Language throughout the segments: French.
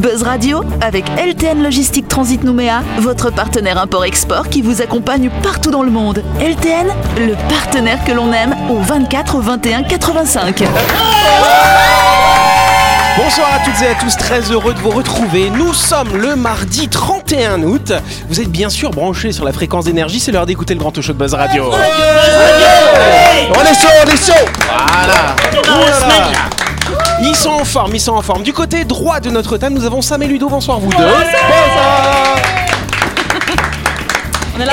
Buzz Radio avec LTN Logistique Transit Nouméa, votre partenaire import-export qui vous accompagne partout dans le monde. LTN, le partenaire que l'on aime au 24 21 85. Bonsoir à toutes et à tous, très heureux de vous retrouver. Nous sommes le mardi 31 août. Vous êtes bien sûr branchés sur la fréquence d'énergie, c'est l'heure d'écouter le grand show de Buzz Radio. On est chaud, on est chaud Voilà. Ils sont en forme, ils sont en forme. Du côté droit de notre table, nous avons Sam et Ludo. Bonsoir vous deux. Bonsoir.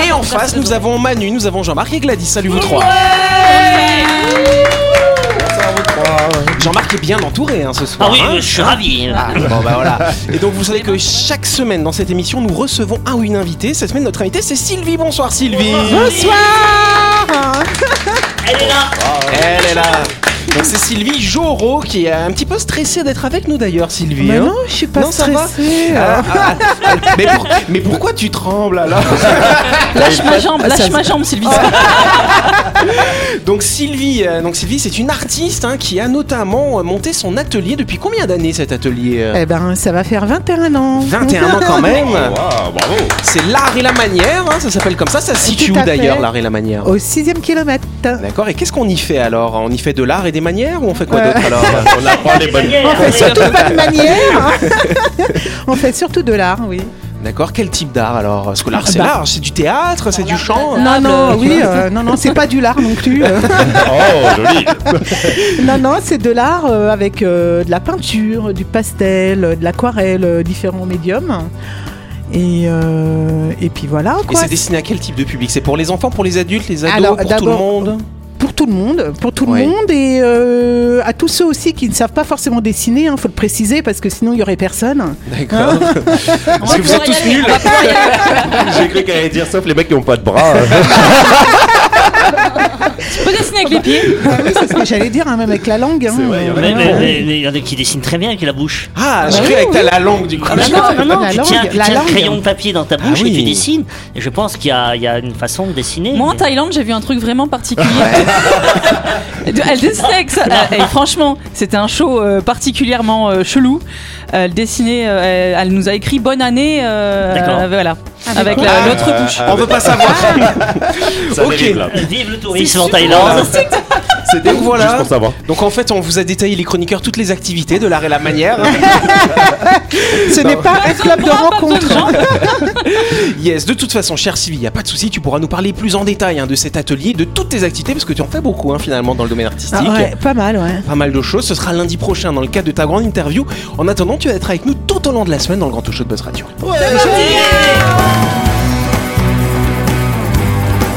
Et en face, nous avons Manu, nous avons Jean-Marc et Gladys. Salut vous trois. Jean-Marc est bien entouré hein, ce soir. Ah oui, hein. je suis ravi. Ah, bon bah voilà. Et donc vous savez que chaque semaine dans cette émission, nous recevons un ou une invitée. Cette semaine, notre invitée, c'est Sylvie. Bonsoir Sylvie. Elle est là. Elle est là. Donc c'est Sylvie Joro qui est un petit peu stressée d'être avec nous d'ailleurs, Sylvie. Mais hein. non, je suis pas Non, ça va stressée. Ah, ah, ah, mais, pour- mais pourquoi tu trembles alors? Lâche ma jambe, lâche ma jambe, Sylvie. Donc Sylvie, euh, donc Sylvie, c'est une artiste hein, qui a notamment euh, monté son atelier. Depuis combien d'années cet atelier euh? Eh ben, ça va faire 21 ans. 21 ans quand même. bravo. C'est l'art et la manière, hein, ça s'appelle comme ça. Ça se situe d'ailleurs l'art et la manière? Au sixième kilomètre. D'accord. Et qu'est-ce qu'on y fait alors? On y fait de l'art et des manières ou on fait quoi Ouais. d'autre alors On apprend les bonnes. On fait surtout pas de manière. On fait surtout de l'art, oui. D'accord. Quel type d'art alors? Parce que l'art c'est Bah. l'art, c'est du théâtre, c'est du chant. Non, non, oui, euh, non, non, c'est pas du l'art non plus. euh. Oh, joli. non, non, c'est de l'art euh, avec euh, de la peinture, du pastel, euh, de l'aquarelle, euh, différents médiums. Et, euh, et puis voilà, Et c'est destiné à quel type de public? C'est pour les enfants, pour les adultes, les ados, Alors, pour tout le monde? Pour tout le monde, pour tout le monde et euh, à tous ceux aussi qui ne savent pas forcément dessiner, il faut le préciser parce que sinon il y aurait personne. D'accord. Parce que vous êtes tous nuls. J'ai cru qu'elle allait dire sauf les mecs qui n'ont pas de bras. Avec les pieds Ah oui, c'est ce que j'allais dire, hein, même avec la langue. hein. Vrai, il y en a Mais mais- mais- mais il y en a qui dessinent très bien avec la bouche. Ah, je Bah cru oui, avec ta oui. la langue du coup. Ah, non, non, non, la tu langue, tiens, tu la tiens langue. le crayon de papier dans ta bouche Ah et tu dessines. Et je pense qu'il y, a- il y a une façon de dessiner. Moi en mais- Thaïlande, j'ai vu un truc vraiment particulier. Elle dessinait avec ça. Et franchement, c'était un show euh, particulièrement euh, chelou. Elle dessinait, euh, elle, elle nous a écrit bonne année. euh, D'accord. euh, voilà. Avec quoi la- l'autre bouche. On veut pas savoir. Ça Ok. Vive le tourisme en Thaïlande. C'était Donc voilà. Juste pour savoir. Donc en fait, on vous a détaillé les chroniqueurs toutes les activités de l'art et la manière. Ce n'est pas un club de rencontre. yes, de toute façon, cher Sylvie, y a pas de souci, tu pourras nous parler plus en détail hein, de cet atelier, de toutes tes activités, parce que tu en fais beaucoup hein, finalement dans le domaine artistique. Ah ouais, pas mal, ouais. Pas mal de choses. Ce sera lundi prochain dans le cadre de ta grande interview. En attendant, tu vas être avec nous tout au long de la semaine dans le Grand Talk Show de Buzz Radio.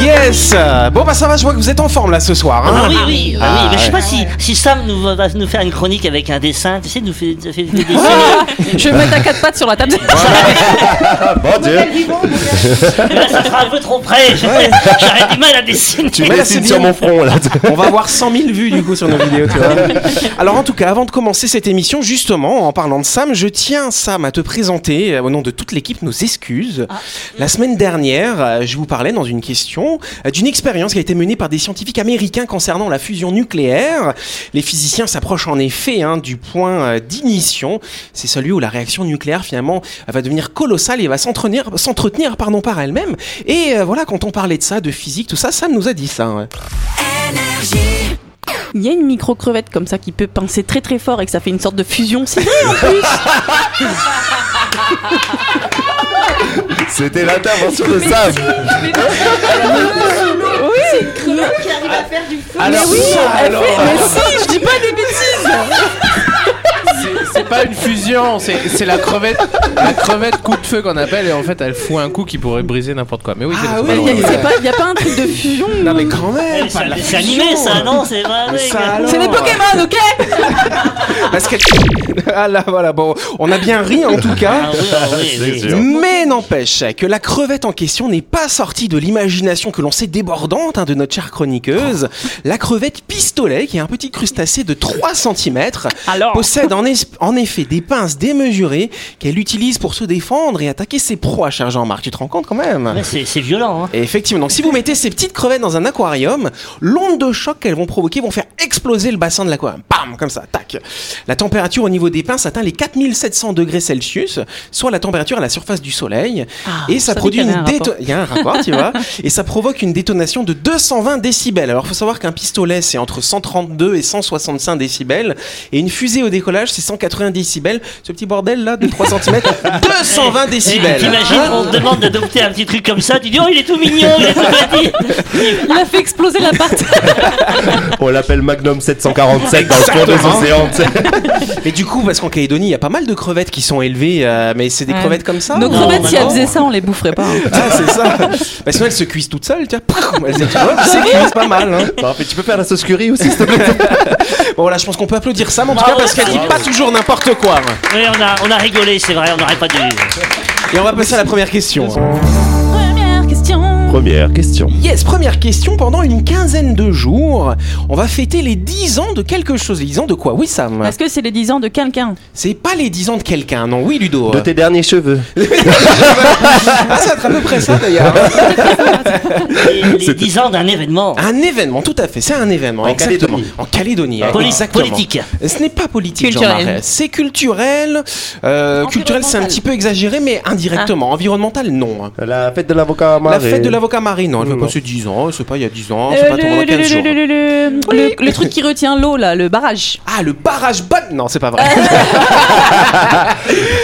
Yes Bon bah ça va, je vois que vous êtes en forme là ce soir. hein. Ah oui, oui, ah oui, Ah, mais je sais ouais. pas si, si Sam nous, va- va nous faire une chronique avec un dessin, tu sais, nous fait, fait, fait dessiner. Je vais mettre à quatre pattes sur la table. Ah, bon Dieu. Mais là, ça sera un peu trop près. J'aurais j'aurais du mal à dessiner. Tu me là, c'est dessines sur bien. mon front là. On va avoir 100 000 vues du coup sur nos vidéos, tu vois. Alors en tout cas, avant de commencer cette émission, justement, en parlant de Sam, je tiens Sam à te présenter euh, au nom de toute l'équipe nos excuses. La semaine dernière, euh, je vous parlais dans une question euh, d'une expérience qui a été menée par des scientifiques américains concernant la fusion nucléaire. Les physiciens s'approchent en effet hein, du point euh, d'ignition. C'est celui où la réaction nucléaire finalement va devenir colossale et va s'entretenir, s'entretenir pardon par elle-même. Et euh, voilà, quand on parlait de ça, de physique, tout ça, Sam nous a dit ça. ouais. Il y a une micro-crevette comme ça qui peut pincer très très fort et que ça fait une sorte de fusion. C'est vrai en plus. C'était l'intervention de Sam. Alors, oui, ça, elle alors. fait- mais si, je dis pas des bêtises. C'est- C'est pas une fusion, c'est c'est la crevette, la crevette coup de feu qu'on appelle et en fait elle fout un coup qui pourrait briser n'importe quoi. Mais oui, c'est Ah c'est oui, pas Il y a- c'est pas- il y a pas un truc de fusion. Non mais quand même, pas de la C'est fusion. animé ça, non C'est vrai. Mais. C'est des Pokémon, ok? Parce qu'elle... Ah là, voilà, bon, on a bien ri en tout cas. Ah ah. Mais n'empêche que la crevette en question n'est pas sortie de l'imagination que l'on sait débordante hein, de notre chère chroniqueuse. La crevette pistolet, qui est un petit crustacé de 3 cm, Alors possède en, es- en effet des pinces démesurées qu'elle utilise pour se défendre et attaquer ses proies, cher Jean-Marc. Tu te rends compte quand même Ouais, c'est c'est violent. Hein. et effectivement, donc si vous mettez ces petites crevettes dans un aquarium, l'onde de choc qu'elles vont provoquer vont faire exploser le bassin de l'aquarium. Bam, comme ça, tac. La température au niveau des pinces atteint les 4700 degrés Celsius, soit la température à la surface du soleil. et ça produit une avait un déto- Il y a un rapport, tu vois. Et ça provoque une détonation de 220 décibels. Alors, faut savoir qu'un pistolet, c'est entre 132 et 165 décibels. Et une fusée au décollage, c'est 180 décibels. Ce petit bordel là de 3 cm, 220 décibels. T'imagines, Hein on te demande d'adopter un petit truc comme ça, tu dis oh il est tout mignon, il est tout petit. Il a fait exploser l'appart. On l'appelle Magnum 747 dans le fond des océans. tu sais. Mais du coup, parce qu'en Calédonie, il y a pas mal de crevettes qui sont élevées, euh, mais c'est des Ouais. crevettes comme ça Nos crevettes, si elles faisaient ça, on les boufferait pas. hein. Ah, c'est ça. Bah, sinon, elles se cuisent toutes seules, tiens. Elles se- cuisent pas mal. Hein. Bon, mais tu peux faire la sauce curry aussi, s'il te plaît. Bon, voilà, je pense qu'on peut applaudir Sam en tout cas parce qu'elle dit pas toujours n'importe quoi. Oui, on a, on a rigolé, c'est vrai, on n'aurait pas dû. Et on va passer à la première question. Première question. Yes, première question. Pendant une quinzaine de jours, on va fêter les 10 ans de quelque chose. Les 10 ans de quoi? Oui, Sam. Est-ce que c'est les 10 ans de quelqu'un C'est pas les 10 ans de quelqu'un, non Oui, Ludo. De tes derniers cheveux. Ah, ça va être à peu près ça d'ailleurs. Les, les 10 ans d'un événement. Un événement, tout à fait. C'est un événement. En exactement. Calédonie. En Calédonie. Poli- exactement. politique. Ce n'est pas politique, Culturel. C'est culturel. Euh, culturel, c'est un petit peu exagéré, mais indirectement. Environnemental, non. La fête de l'avocat La maré. fête de l'avocat marine, non, elle veut Non. passer 10 ans, c'est pas il y a 10 ans, c'est Euh, pas tout pendant le, 15 le- jours. le- le- le- le- le truc qui retient l'eau, là, le barrage. Ah, le barrage bon Non, c'est pas vrai.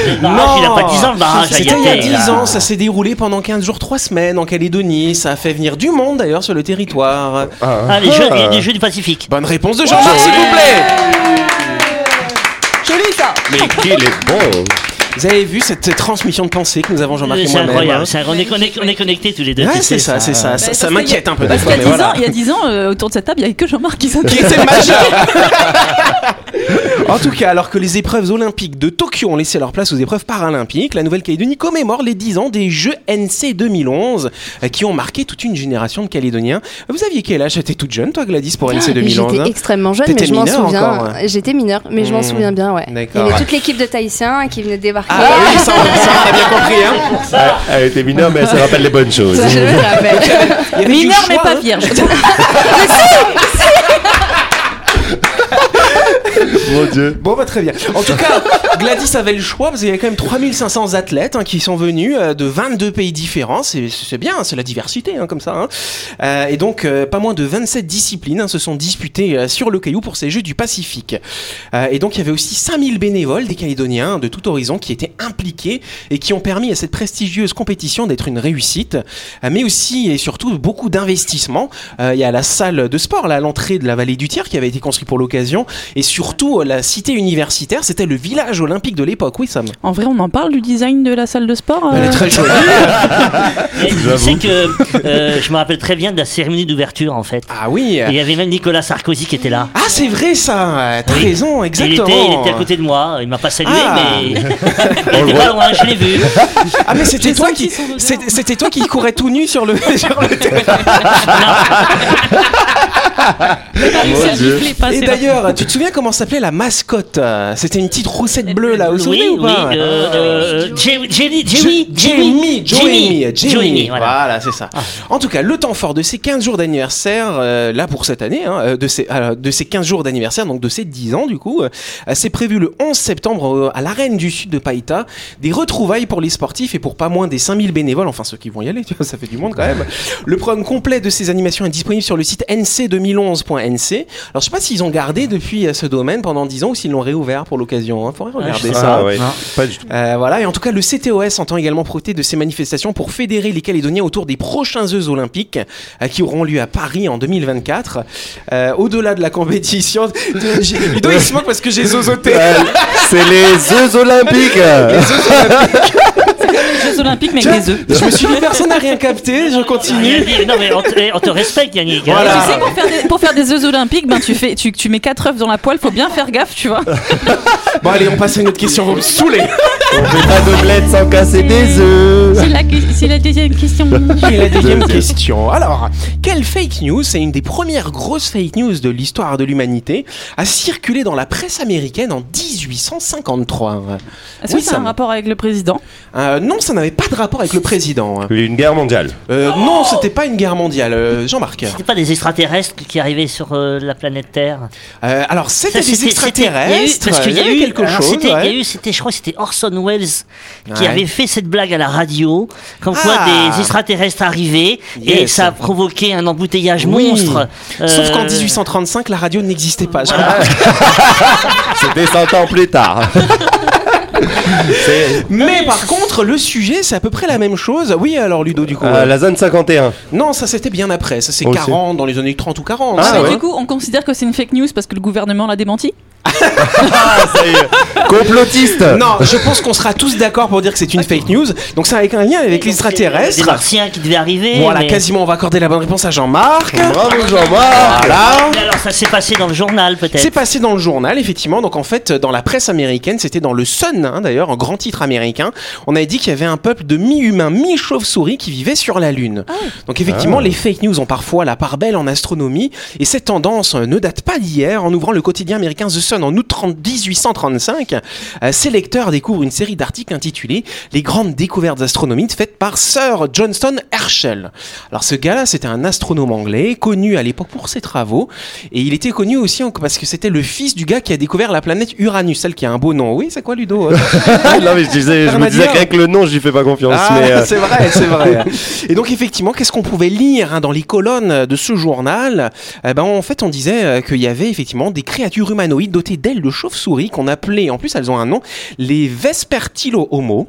Le barrage, il a pas 10 ans le barrage. C'était il y a été, 10 là. ans, ça s'est déroulé pendant 15 jours, 3 semaines en Calédonie. Ça a fait venir du monde d'ailleurs sur le territoire. Ah, les jeux, les, les jeux du Pacifique. Bonne réponse de Jean-Marc, s'il vous plaît Joli ça Mais qu'il est bon. Vous avez vu cette transmission de pensée que nous avons Jean-Marc et C'est moi-même incroyable, hein c'est- on est, connect- on est connectés tous les deux. Ouais, c'est ça, c'est ça. Ça, Bah, ça m'inquiète un peu des Parce fois, qu'il y mais a 10 ans, voilà. il y a 10 ans euh, autour de cette table, il n'y avait que Jean-Marc qui s'intéresse. qui était le majeur. en tout cas, alors que les épreuves olympiques de Tokyo ont laissé leur place aux épreuves paralympiques, la Nouvelle-Calédonie commémore les 10 ans des Jeux NC 2011 euh, qui ont marqué toute une génération de Calédoniens. Vous aviez quel âge? T'étais toute jeune, toi, Gladys, pour NC 2011 J'étais hein? extrêmement jeune, T'étais mais je m'en souviens. encore, ouais. J'étais mineure, mais je m'en Mmh. souviens bien, ouais. Il y avait toute l'équipe de Tahitiens qui venait de débarquer. Ah bah oui, ça, on- a bien compris. Hein. Elle, elle était mineure, mais elle se rappelle les bonnes choses. Ça, je me rappelle. Il y avait du Mineur mais pas hein. vierge. Mon Dieu. Bon, bah très bien. En tout cas, Gladys avait le choix parce qu'il y avait quand même 3500 athlètes hein, qui sont venus euh, de 22 pays différents. C'est bien, c'est la diversité hein, comme ça. hein. Euh, et donc, euh, pas moins de 27 disciplines hein, se sont disputées euh, sur le caillou pour ces Jeux du Pacifique. Et donc, il y avait aussi 5000 bénévoles des Calédoniens de tout horizon qui étaient impliqués et qui ont permis à cette prestigieuse compétition d'être une réussite. Mais aussi et surtout beaucoup d'investissements. Il y a la salle de sport là, à l'entrée de la vallée du Tiers qui avait été construite pour l'occasion. Et surtout, euh, la cité universitaire, c'était le village olympique de l'époque. Oui, Sam. En vrai, on en parle du design de la salle de sport Elle est euh, très jolie. Je sais que euh, je me rappelle très bien de la cérémonie d'ouverture en fait. Ah oui. Et il y avait même Nicolas Sarkozy qui était là. Ah, c'est vrai ça. Euh, T'as Oui. raison, Il exactement. était, il était à côté de moi, il m'a pas salué, Ah. mais il était pas loin, je l'ai vu. Ah mais c'était toi qui c'était c'était toi qui courais tout nu sur le sur le terrain. Et d'ailleurs, tu te souviens comment s'appelait la mascotte euh, C'était une petite roussette bleue là, vous vous souvenez Oui, ou pas euh, euh, Jamie, Jamie, Jo- Jamie, Jamie, Jamie, Jamie, Jamie, voilà. c'est ça. En tout cas, le temps fort de ces 15 jours d'anniversaire, euh, là pour cette année, hein, euh, de, ces, euh, de ces 15 jours d'anniversaire, donc de ces 10 ans du coup, euh, c'est prévu le 11 septembre euh, à l'arène du sud de Païta, des retrouvailles pour les sportifs et pour pas moins des 5000 bénévoles, enfin ceux qui vont y aller, tu vois, ça fait du monde quand même. Le programme complet de ces animations est disponible sur le site nc2011.nc. Alors je sais pas s'ils ont gardé depuis euh, ce domaine pendant 10 ans ou s'ils l'ont réouvert pour l'occasion, hein. faudrait regarder je sais ça. Ah ouais. Pas du tout. Euh, voilà, et en tout cas, le CTOS entend également profiter de ces manifestations pour fédérer les Calédoniens autour des prochains Jeux Olympiques euh, qui auront lieu à Paris en 2024. Euh, Au-delà de la compétition, Ludo, il se moque parce que j'ai zozoté. C'est les Jeux Olympiques. les Jeux Olympiques, mais avec des œufs. Je me suis dit, personne n'a rien capté, je continue. Non mais on te, on te respecte Yannick. Voilà. Tu sais, pour faire, des, pour faire des œufs olympiques, ben, tu, fais, tu, tu mets 4 œufs dans la poêle, faut bien faire faire gaffe, tu vois. Bon, allez, on passe à une autre question. Vous me saoulez. On fait pas d'omelette sans casser des œufs. C'est la, c'est la deuxième question. Et la deuxième question. Alors, quelle fake news, c'est une des premières grosses fake news de l'histoire de l'humanité, a circulé dans la presse américaine en 1853 Est-ce Oui, que ça a un rapport avec le président Euh, Non, ça n'avait pas de rapport avec le président. Une guerre mondiale. Euh, non, c'était pas une guerre mondiale. Euh, Jean-Marc. C'était pas des extraterrestres qui arrivaient sur euh, la planète Terre? Euh, alors, c'était des extraterrestres. c'était- il y a eu- Parce qu'il y a eu quelque chose. il y a eu, c'était, je crois, que c'était Orson Welles qui Ouais. avait fait cette blague à la radio, comme quoi Ah. des extraterrestres arrivaient et ça a provoqué un embouteillage Oui. monstre. Sauf Euh, qu'en 1835, la radio n'existait pas. Voilà. C'était 100 ans plus tard. C'est Mais par contre, le sujet, c'est à peu près la même chose. Oui, alors Ludo, du coup. euh, euh, la zone 51. Non, ça c'était bien après. Ça c'est Aussi. 40, dans les années 30 ou 40. Ah, ça. Mais ouais. Du coup, on considère que c'est une fake news parce que le gouvernement l'a démenti? Ah, ça y est. Complotiste. Non, je pense qu'on sera tous d'accord pour dire que c'est une fake news. Donc ça avec un lien avec Des l'extraterrestre. martiens qui devaient arriver. Voilà, mais- quasiment, on va accorder la bonne réponse à Jean-Marc. Bravo Jean-Marc. Voilà. Alors ça s'est passé dans le journal peut-être? C'est passé dans le journal, effectivement. Donc en fait, dans la presse américaine, c'était dans le Sun, hein, d'ailleurs, un grand titre américain. On avait dit qu'il y avait un peuple de mi-humains, mi-chauves-souris qui vivait sur la Lune. Donc effectivement, Ah. les fake news ont parfois la part belle en astronomie. Et cette tendance ne date pas d'hier. En ouvrant le quotidien américain The Sun en août 30 1835, euh, ses lecteurs découvrent une série d'articles intitulés Les grandes découvertes astronomiques faites par Sir Johnston Herschel. Alors ce gars-là, c'était un astronome anglais, connu à l'époque pour ses travaux. Et il était connu aussi parce que c'était le fils du gars qui a découvert la planète Uranus, celle qui a un beau nom. Oui, c'est quoi Ludo? non mais je disais, je me disais qu'avec le nom, j'y fais pas confiance. Ah, euh, c'est vrai, c'est vrai. Et donc effectivement, qu'est-ce qu'on pouvait lire hein, dans les colonnes de ce journal? Eh ben en fait, on disait euh, qu'il y avait effectivement des créatures humanoïdes dotées d'ailes de chauve-souris qu'on appelait, en plus elles ont un nom, les Vespertilo Homo,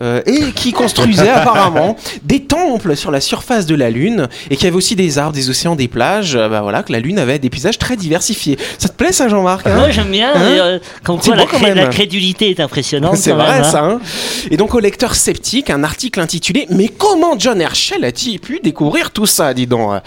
euh, et qui construisaient apparemment des temples sur la surface de la Lune, et qu'il y avait aussi des arbres, des océans, des plages. euh, bah voilà, que la Lune avait des paysages très diversifiés. Ça te plaît ça, Jean-Marc hein? Moi j'aime bien. Hein? euh, comme C'est quoi la, quand cré- la crédulité est impressionnante. C'est vrai même, hein. ça. hein. Et donc au lecteur sceptique, un article intitulé Mais comment John Herschel a-t-il pu découvrir tout ça, dis donc euh,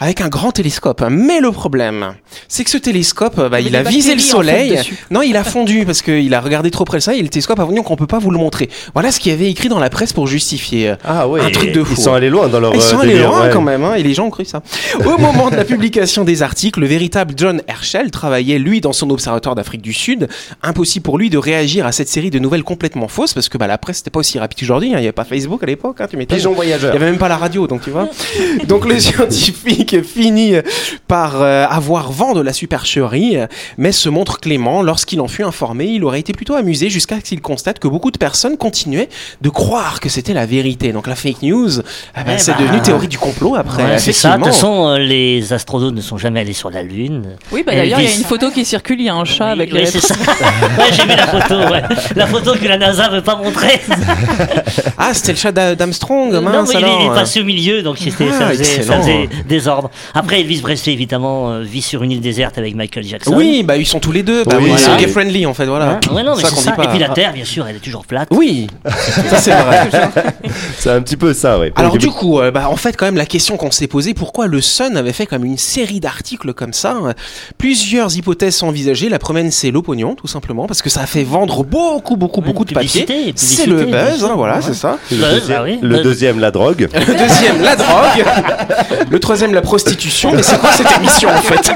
Avec un grand télescope. Mais le problème, c'est que ce télescope, bah, Il a visé le soleil. non, il a fondu parce qu'il a regardé trop près le soleil et le télescope a fondu donc on peut pas vous le montrer. Voilà ce qu'il y avait écrit dans la presse pour justifier. euh, ah ouais, Un truc de fou. Ils sont allés loin dans leur ils sont euh, allés délire, loin ouais. quand même, hein, et les gens ont cru ça. Au moment de la publication des articles, le véritable John Herschel travaillait, lui, dans son observatoire d'Afrique du Sud. Impossible pour lui de réagir à cette série de nouvelles complètement fausses, parce que bah, la presse n'était pas aussi rapide qu'aujourd'hui. hein. Il n'y avait pas Facebook à l'époque, hein, tu m'étonnes. Pigeon Il voyageur. n'y avait même pas la radio, donc tu vois. Donc le scientifique finit par euh, avoir vent de la supercherie, euh, mais se montre clément. Lorsqu'il en fut informé, il aurait été plutôt amusé jusqu'à ce qu'il constate que beaucoup de personnes continuaient de croire que c'était la vérité. Donc la fake news, eh ben, Eh c'est ben, devenu théorie du complot après. Ouais, c'est ça. De toute façon, euh, les astronautes ne sont jamais allés sur la Lune. Oui, bah Euh, d'ailleurs, il y a une photo qui circule, il y a un chat avec oui, les c'est lettres. ça. ouais, j'ai vu la photo. Ouais. La photo que la NASA veut pas montrer. Ah, c'était le chat d'A- d'Armstrong, non, mince mais il, est- il est alors. passé au milieu, donc c'était- Ah, ça, faisait, ça faisait désordre. Après, Elvis Presley, évidemment, euh, vit sur une île déserte avec Michael Jackson. Oui, bah ils sont tous les deux. Bah Oui, oui, ils sont voilà. gay friendly en fait, voilà. Hein ouais, non, mais ça ça. pas. Et puis la Terre, bien sûr, elle est toujours plate. Oui, ça c'est vrai. C'est un petit peu ça, ouais. Alors du coup, euh, bah, en fait quand même la question qu'on s'est posée, pourquoi le Sun avait fait comme une série d'articles comme ça euh, Plusieurs hypothèses sont envisagées. La première c'est l'opinion tout simplement parce que ça a fait vendre beaucoup beaucoup Ouais, beaucoup de publicité, C'est le buzz, hein, voilà, Ouais. c'est ça. le Buzz, deuxième, bah oui, le deuxième, la drogue. Le deuxième, la drogue. Le troisième, la prostitution. Mais c'est quoi cette émission en fait?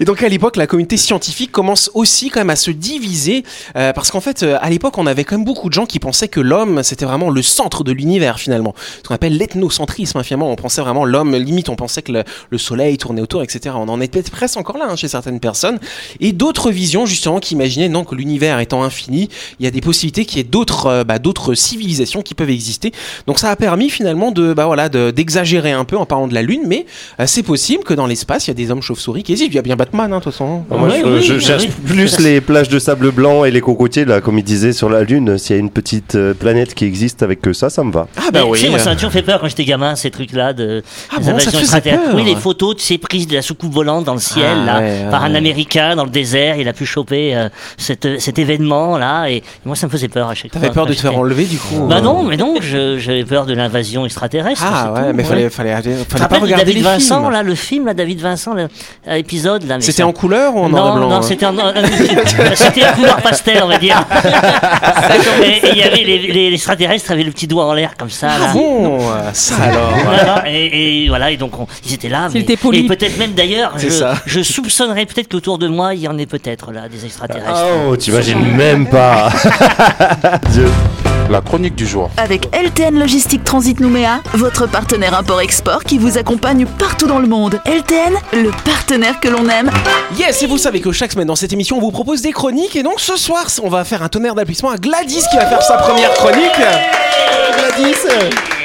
Et donc à l'époque, la communauté scientifique commence aussi quand même à se diviser euh, parce qu'en fait, euh, à l'époque, on avait quand même beaucoup de gens qui pensaient que l'homme c'était vraiment le centre de l'univers finalement. Ce qu'on appelle l'ethnocentrisme. hein, finalement, on pensait vraiment l'homme limite, on pensait que le, le soleil tournait autour, etc. On en était presque encore là hein, chez certaines personnes. Et d'autres visions justement qui imaginaient non que l'univers étant infini, il y a des possibilités qu'il y ait d'autres euh, bah, d'autres civilisations qui peuvent exister. Donc ça a permis finalement de bah voilà de- d'exagérer un peu en parlant de la lune, mais euh, c'est possible que dans l'espace il y a des hommes chauves-souris qui existent. Il y a bien Batman, hein, de toute façon. Moi, Oui, je, oui, je oui, cherche oui. plus les plages de sable blanc et les cocotiers, là, comme il disait sur la Lune. S'il y a une petite euh, planète qui existe avec que ça, ça me va. Ah bah Mais, oui. tu sais, moi, ça m'a toujours fait peur quand j'étais gamin, ces trucs-là de Ah bon, ça peur Oui, les photos, tu sais, prises de la soucoupe volante dans le ciel, Ah là, ouais, par ouais. un Américain dans le désert. Il a pu choper euh, cet, cet et moi, ça me faisait peur à chaque fois. T'avais peur de te faire enlever du coup. Bah euh. non, mais non, je- j'avais peur de l'invasion extraterrestre. Ah ouais, tout, mais ouais. fallait fallait fallait Après, pas regardé David les Vincent, films. là, le film, là, David Vincent, le- euh, là. mais C'était ça- en couleur ou en noir blanc non, hein c'était en, euh, c'était en couleur pastel, on va dire. et il y avait les, les extraterrestres avaient le petit doigt en l'air comme ça. Ah là. bon, ça alors. Voilà, et, et voilà, et donc on- ils étaient là. Mais-. Et peut-être même d'ailleurs, C'est je, ça. je soupçonnerais peut-être qu'autour de moi, il y en ait peut-être là des extraterrestres. Oh, t'imagines même pas. Dieu. La chronique du jour. Avec LTN Logistique Transit Nouméa, votre partenaire import-export qui vous accompagne partout dans le monde. LTN, le partenaire que l'on aime. Yes, et vous savez que chaque semaine dans cette émission, on vous propose des chroniques. Et donc ce soir, on va faire un tonnerre d'applaudissements à Gladys qui va faire sa première chronique. Gladys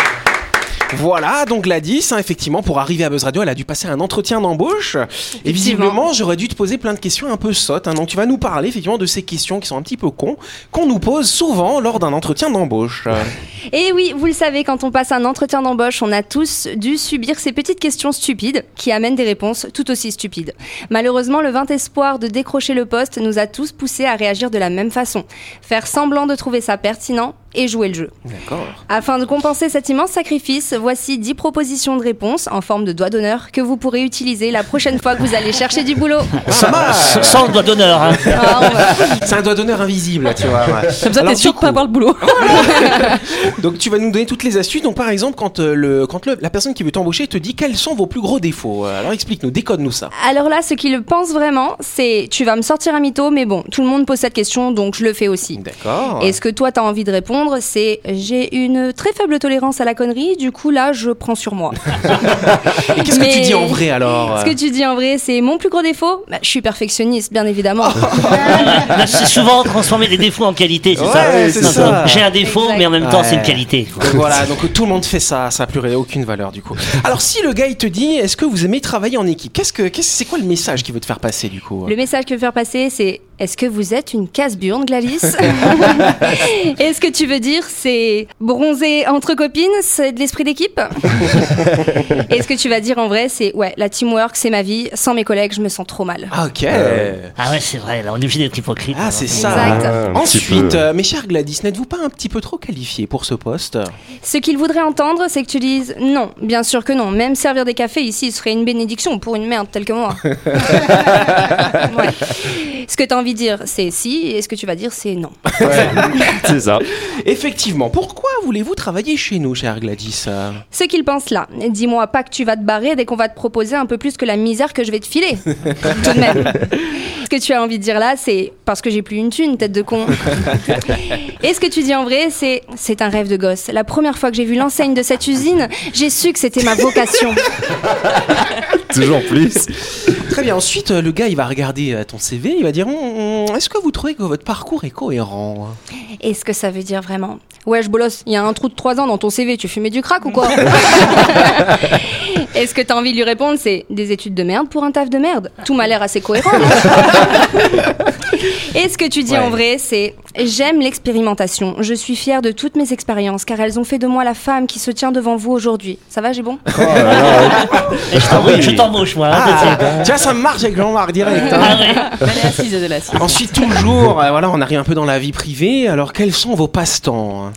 voilà, donc hein, effectivement, pour arriver à Buzz Radio, elle a dû passer un entretien d'embauche. Et visiblement, j'aurais dû te poser plein de questions un peu sottes. hein. donc tu vas nous parler effectivement de ces questions qui sont un petit peu cons, qu'on nous pose souvent lors d'un entretien d'embauche. Et oui, vous le savez, quand on passe un entretien d'embauche, on a tous dû subir ces petites questions stupides qui amènent des réponses tout aussi stupides. Malheureusement, le vain espoir de décrocher le poste nous a tous poussés à réagir de la même façon. Faire semblant de trouver ça pertinent et jouer le jeu. D'accord. Afin de compenser cet immense sacrifice, voici 10 propositions de réponses en forme de doigt d'honneur que vous pourrez utiliser la prochaine fois que vous allez chercher du boulot. Ça Sans- marche. Sans le doigt d'honneur. hein. Ah, va- C'est un doigt d'honneur invisible, tu vois. ouais. Comme ça, t'es sûr de pas avoir le boulot. Donc tu vas nous donner toutes les astuces. Donc par exemple, quand, euh, le, quand le- la personne qui veut t'embaucher te dit quels sont vos plus gros défauts. Euh, Alors explique-nous, décode-nous ça. Alors là, ce qu'il pense vraiment, c'est tu vas me sortir un mytho, mais bon, tout le monde pose cette question, donc je le fais aussi. D'accord. Et ce que toi, tu as envie de répondre, c'est j'ai une très faible tolérance à la connerie, du coup là, je prends sur moi. Et qu'est-ce que tu dis en vrai alors Ce que tu dis en vrai, c'est mon plus gros défaut bah, Je suis perfectionniste, bien évidemment. Là, C'est souvent transformer des défauts en qualité, c'est Ouais, ça J'ai un défaut, Exact. mais en même temps, Ouais. c'est une qualité. quoi. Voilà, donc tout le monde fait ça, ça n'a plus aucune valeur du coup. Alors si le gars il te dit est-ce que vous aimez travailler en équipe Qu'est-ce que qu'est-ce c'est quoi le message qu'il veut te faire passer du coup? Le message que je veux faire passer, c'est est-ce que vous êtes une casse-burne, Gladys Et ce que tu veux dire, c'est bronzer entre copines, c'est de l'esprit d'équipe Et ce que tu vas dire en vrai, c'est ouais, la teamwork, c'est ma vie. Sans mes collègues, je me sens trop mal. Ah, Ok. Ah ouais, c'est vrai, là, on est obligé d'être hypocrite. Ah alors. c'est ça. Exact. Ah, Ensuite, euh, mes chers Gladys, n'êtes-vous pas un petit peu trop qualifié pour ce poste? Ce qu'ils voudraient entendre, c'est que tu dises non, bien sûr que non. Même servir des cafés ici serait une bénédiction pour une merde telle que moi. Ouais. Ce que tu as envie de dire, c'est si, et ce que tu vas dire, c'est non. C'est ça. Effectivement. Pourquoi voulez-vous travailler chez nous, chère Gladys? Ce qu'ils pensent là. Dis-moi pas que tu vas te barrer dès qu'on va te proposer un peu plus que la misère que je vais te filer. Tout de même. Que tu as envie de dire là, c'est parce que j'ai plus une thune, tête de con. Et ce que tu dis en vrai, c'est c'est un rêve de gosse. La première fois que j'ai vu l'enseigne de cette usine, j'ai su que c'était ma vocation. Toujours plus. Très bien. Ensuite, euh, le gars, il va regarder euh, ton CV, il va dire Hum, hum, Est-ce que vous trouvez que votre parcours est cohérent? Et ce que ça veut dire vraiment Ouais, je bolosse, il y a un trou de 3 ans dans ton CV, tu fumais du crack ou quoi? Et ce que t'as envie de lui répondre, c'est des études de merde pour un taf de merde? Tout m'a l'air assez cohérent. Et ce que tu dis Ouais. en vrai, c'est j'aime l'expérimentation. Je suis fière de toutes mes expériences car elles ont fait de moi la femme qui se tient devant vous aujourd'hui. Ça va, j'ai bon Et je t'embauche, je t'embauche, moi. hein, Ah, tu vois, ça marche avec Jean-Marc direct. hein. Ah ouais. Elle est assise, elle est assise. Ensuite, toujours, euh, voilà, on arrive un peu dans la vie privée. Alors, quels sont vos passe-temps?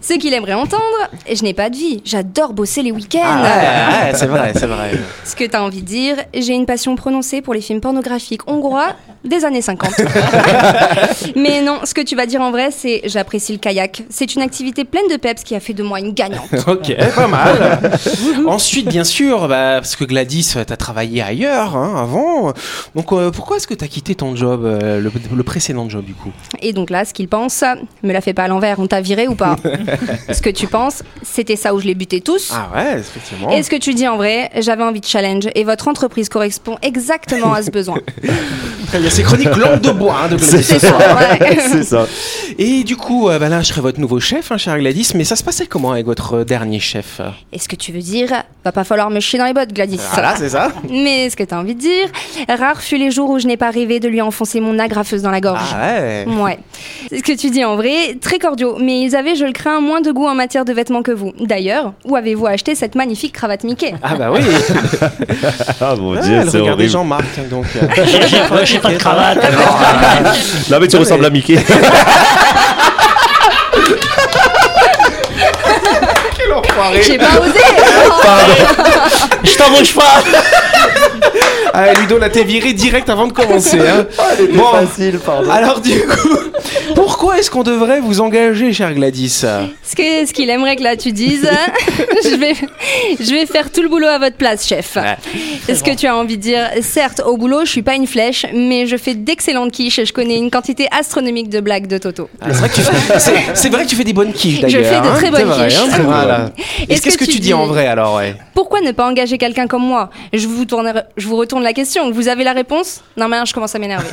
Ce qu'il aimerait entendre, je n'ai pas de vie. J'adore bosser les week-ends. Ah, ouais, ouais, c'est vrai, c'est vrai. Ce que t'as envie de dire, j'ai une passion prononcée pour les films pornographiques hongrois des années 50. Mais non, ce que tu vas dire en vrai, c'est j'apprécie le kayak. C'est une activité pleine de peps qui a fait de moi une gagnante. Ok, pas mal. Ensuite, bien sûr, bah, parce que Gladys, euh, t'as travaillé ailleurs hein, avant. Donc, euh, pourquoi est-ce que t'as quitté ton job, euh, le, le précédent job du coup? Et donc là, ce qu'il pense, me la fait pas à l'envers, on t'a viré ou pas? Ce que tu penses, c'était ça où je les butais tous. Ah ouais, effectivement. Et ce que tu dis en vrai, j'avais envie de challenge et votre entreprise correspond exactement à ce besoin. Très bien, c'est chronique langue de bois hein, de Gladys C'est ce soir. Ouais. C'est ça. Et du coup, euh, bah là, je serai votre nouveau chef, hein, chère Gladys. Mais ça se passait comment avec votre euh, dernier chef? Et ce que tu veux dire, va pas falloir me chier dans les bottes, Gladys. Voilà, c'est ça Mais ce que t'as envie de dire, rare fut les jours où je n'ai pas rêvé de lui enfoncer mon agrafeuse dans la gorge. Ah ouais Ouais. C'est ce que tu dis en vrai, très cordiaux, mais ils avaient, je le crains, moins de goût en matière de vêtements que vous. D'ailleurs, où avez-vous acheté cette magnifique cravate Mickey? Ah bah oui Ah mon Ah, dieu, c'est horrible. Jean-Marc, hein, donc... euh, j'ai pas de cravate. alors. Non mais tu ressembles à Mickey. Quel enfoiré J'ai pas osé Pardon. bouge pas Ah, Ludo, là, t'es viré direct avant de commencer. Hein. Bon, facile, pardon. alors du coup, pourquoi est-ce qu'on devrait vous engager, cher Gladys? Ce que- ce qu'il aimerait que là tu dises, je vais, je vais faire tout le boulot à votre place, chef. Est-ce que tu as envie de dire, certes, au boulot, je suis pas une flèche, mais je fais d'excellentes quiches et je connais une quantité astronomique de blagues de Toto. Ah, C'est vrai, que tu fais- c'est- c'est vrai que tu fais des bonnes quiches, Je d'ailleurs. fais de hein. très bonnes C'est vrai, quiches. hein, voilà. Et Est-ce Qu'est-ce que, tu dis en vrai, alors ouais? Pourquoi ne pas engager quelqu'un comme moi? Je vous, tourne, je vous retourne la question. Vous avez la réponse Non, mais là, je commence à m'énerver.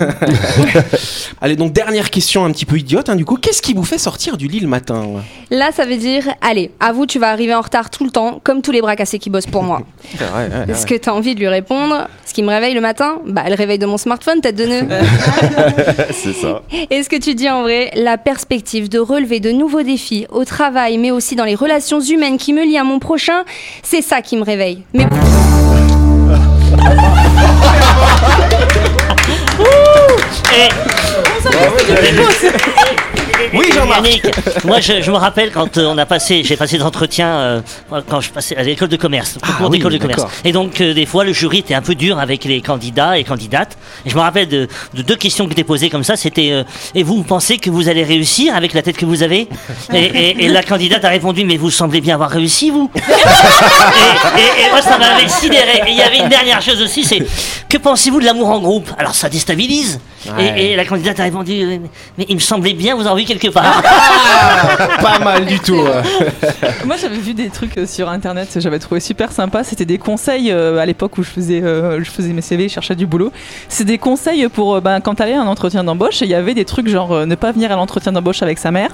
Allez, donc dernière question un petit peu idiote, hein, du coup. Qu'est-ce qui vous fait sortir du lit le matin Là, ça veut dire, allez, avoue, tu vas arriver en retard tout le temps, comme tous les bras cassés qui bossent pour moi. Ouais, Est-ce que tu as envie de lui répondre Ce qui me réveille le matin Bah, le réveil de mon smartphone, tête de nœud. C'est ça. Est-ce que tu dis en vrai la perspective de relever de nouveaux défis au travail, mais aussi dans les relations humaines qui me lient à mon prochain C'est ça qui me réveille. Mais Et- Oui, Jean-Marc. Moi je, je me rappelle quand euh, on a passé, j'ai passé des entretiens euh, quand je passais à l'école de commerce, d'école de commerce. Et donc euh, des fois le jury était un peu dur avec les candidats et candidates. Et je me rappelle de, de deux questions qui étaient posées comme ça. C'était et vous, vous pensez que vous allez réussir avec la tête que vous avez? Et, et- et la candidate a répondu mais vous semblez bien avoir réussi vous. et, et- et moi ça m'avait sidéré. Et il y avait une dernière chose aussi, c'est que pensez-vous de l'amour en groupe? Alors ça déstabilise. Et- Ouais. Et, la candidate a répondu euh, mais il me semblait bien vous en vu quelque part. Pas mal du tout. Moi j'avais vu des trucs euh, sur internet, j'avais trouvé super sympa. C'était des conseils euh, à l'époque où je faisais, euh, je faisais mes CV, je cherchais du boulot. C'est des conseils pour euh, ben, quand t'allais à un entretien d'embauche. Et il y avait des trucs genre euh, ne pas venir à l'entretien d'embauche avec sa mère.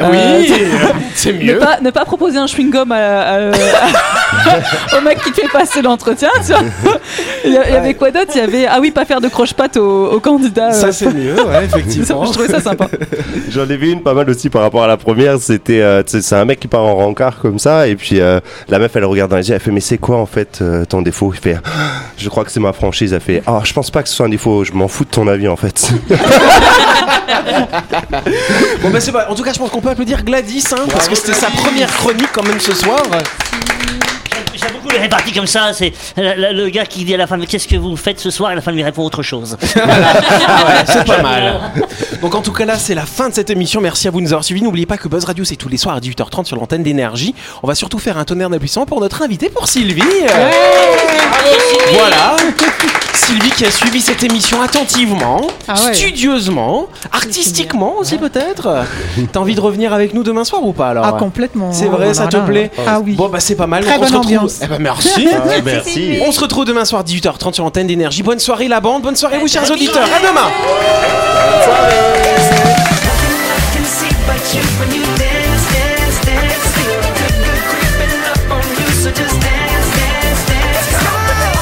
Euh, Oui, c'est ne mieux. pas, ne pas proposer un chewing-gum à- à- au mec qui te fait passer l'entretien. Il y, avait quoi d'autre? Il y avait ah oui pas faire de croche-patte au, au candidat. Ça, c'est mieux, ouais, effectivement. je trouvais ça sympa. J'en ai vu une pas mal aussi par rapport à la première. C'était, euh, c'est un mec qui part en rencard comme ça, et puis euh, la meuf elle le regarde dans les yeux, elle fait mais c'est quoi en fait euh, ton défaut? Il fait, Ah, je crois que c'est ma franchise. Elle fait, ah je pense pas que ce soit un défaut, je m'en fous de ton avis en fait. Bon, bah, c'est pas. En tout cas, je pense qu'on peut applaudir Gladys, hein, parce que c'était sa première chronique quand même ce soir. J'aime beaucoup les répartis comme ça. C'est le gars qui dit à la femme Qu'est-ce que vous faites ce soir Et la femme lui répond autre chose. Ah ouais, c'est pas mal. Donc en tout cas là c'est la fin de cette émission. Merci à vous de nous avoir suivis. N'oubliez pas que Buzz Radio c'est tous les soirs à 18h30 sur l'antenne d'énergie. On va surtout faire un tonnerre d'applaudissements pour notre invité pour Sylvie. Voilà. Sylvie qui a suivi cette émission attentivement, Ah ouais. studieusement, artistiquement aussi peut-être. T'as envie de revenir avec nous demain soir ou pas alors Ah, complètement. C'est vrai, Oh ça te plaît Ah oui. Bon bah c'est pas mal. Très Donc, on se bonne retrouve- ambiance. Eh ben merci. Merci. On se retrouve demain soir 18h30 sur l'antenne d'énergie. Bonne soirée la bande, bonne soirée vous chers auditeurs. À demain.